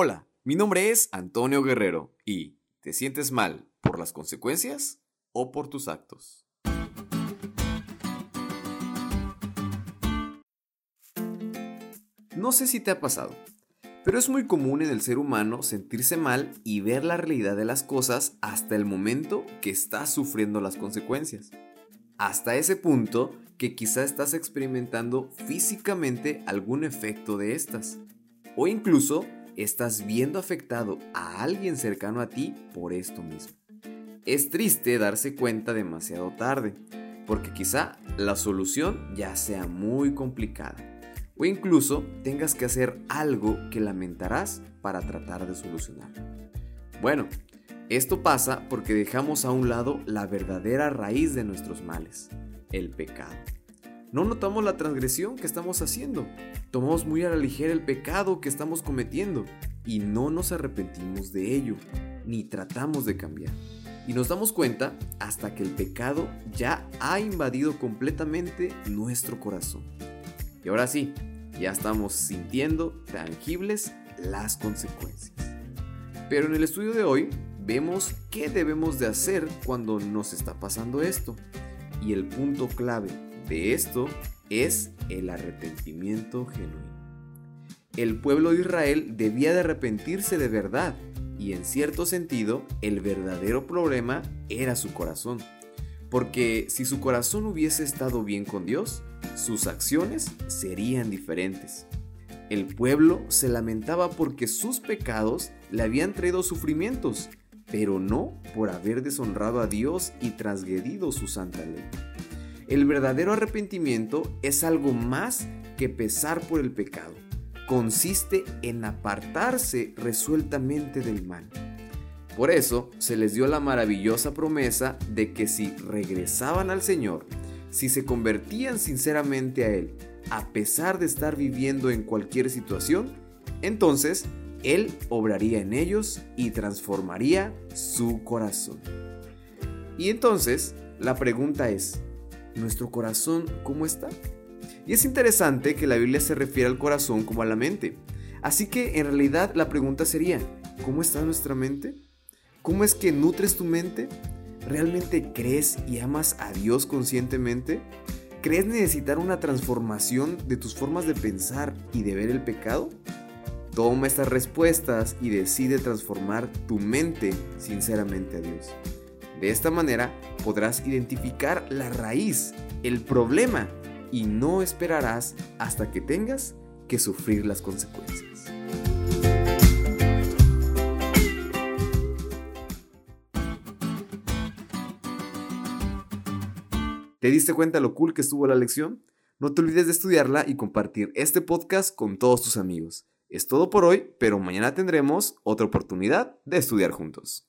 Hola, mi nombre es Antonio Guerrero y ¿te sientes mal por las consecuencias o por tus actos? No sé si te ha pasado, pero es muy común en el ser humano sentirse mal y ver la realidad de las cosas hasta el momento que estás sufriendo las consecuencias. Hasta ese punto que quizá estás experimentando físicamente algún efecto de estas. O incluso estás viendo afectado a alguien cercano a ti por esto mismo. Es triste darse cuenta demasiado tarde, porque quizá la solución ya sea muy complicada, o incluso tengas que hacer algo que lamentarás para tratar de solucionar. Bueno, esto pasa porque dejamos a un lado la verdadera raíz de nuestros males, el pecado. No notamos la transgresión que estamos haciendo. Tomamos muy a la ligera el pecado que estamos cometiendo y no nos arrepentimos de ello, ni tratamos de cambiar. Y nos damos cuenta hasta que el pecado ya ha invadido completamente nuestro corazón. Y ahora sí, ya estamos sintiendo tangibles las consecuencias. Pero en el estudio de hoy vemos qué debemos de hacer cuando nos está pasando esto. Y el punto clave de esto es el arrepentimiento genuino. El pueblo de Israel debía de arrepentirse de verdad y en cierto sentido el verdadero problema era su corazón. Porque si su corazón hubiese estado bien con Dios, sus acciones serían diferentes. El pueblo se lamentaba porque sus pecados le habían traído sufrimientos, pero no por haber deshonrado a Dios y transgredido su santa ley. El verdadero arrepentimiento es algo más que pesar por el pecado. Consiste en apartarse resueltamente del mal. Por eso se les dio la maravillosa promesa de que si regresaban al Señor, si se convertían sinceramente a Él, a pesar de estar viviendo en cualquier situación, entonces Él obraría en ellos y transformaría su corazón. Y entonces la pregunta es, nuestro corazón cómo está. Y es interesante que la Biblia se refiere al corazón como a la mente. Así que en realidad la pregunta sería, ¿cómo está nuestra mente? ¿Cómo es que nutres tu mente? ¿Realmente crees y amas a Dios conscientemente? ¿Crees necesitar una transformación de tus formas de pensar y de ver el pecado? Toma estas respuestas y decide transformar tu mente sinceramente a Dios. De esta manera podrás identificar la raíz, el problema, y no esperarás hasta que tengas que sufrir las consecuencias. ¿Te diste cuenta lo cool que estuvo la lección? No te olvides de estudiarla y compartir este podcast con todos tus amigos. Es todo por hoy, pero mañana tendremos otra oportunidad de estudiar juntos.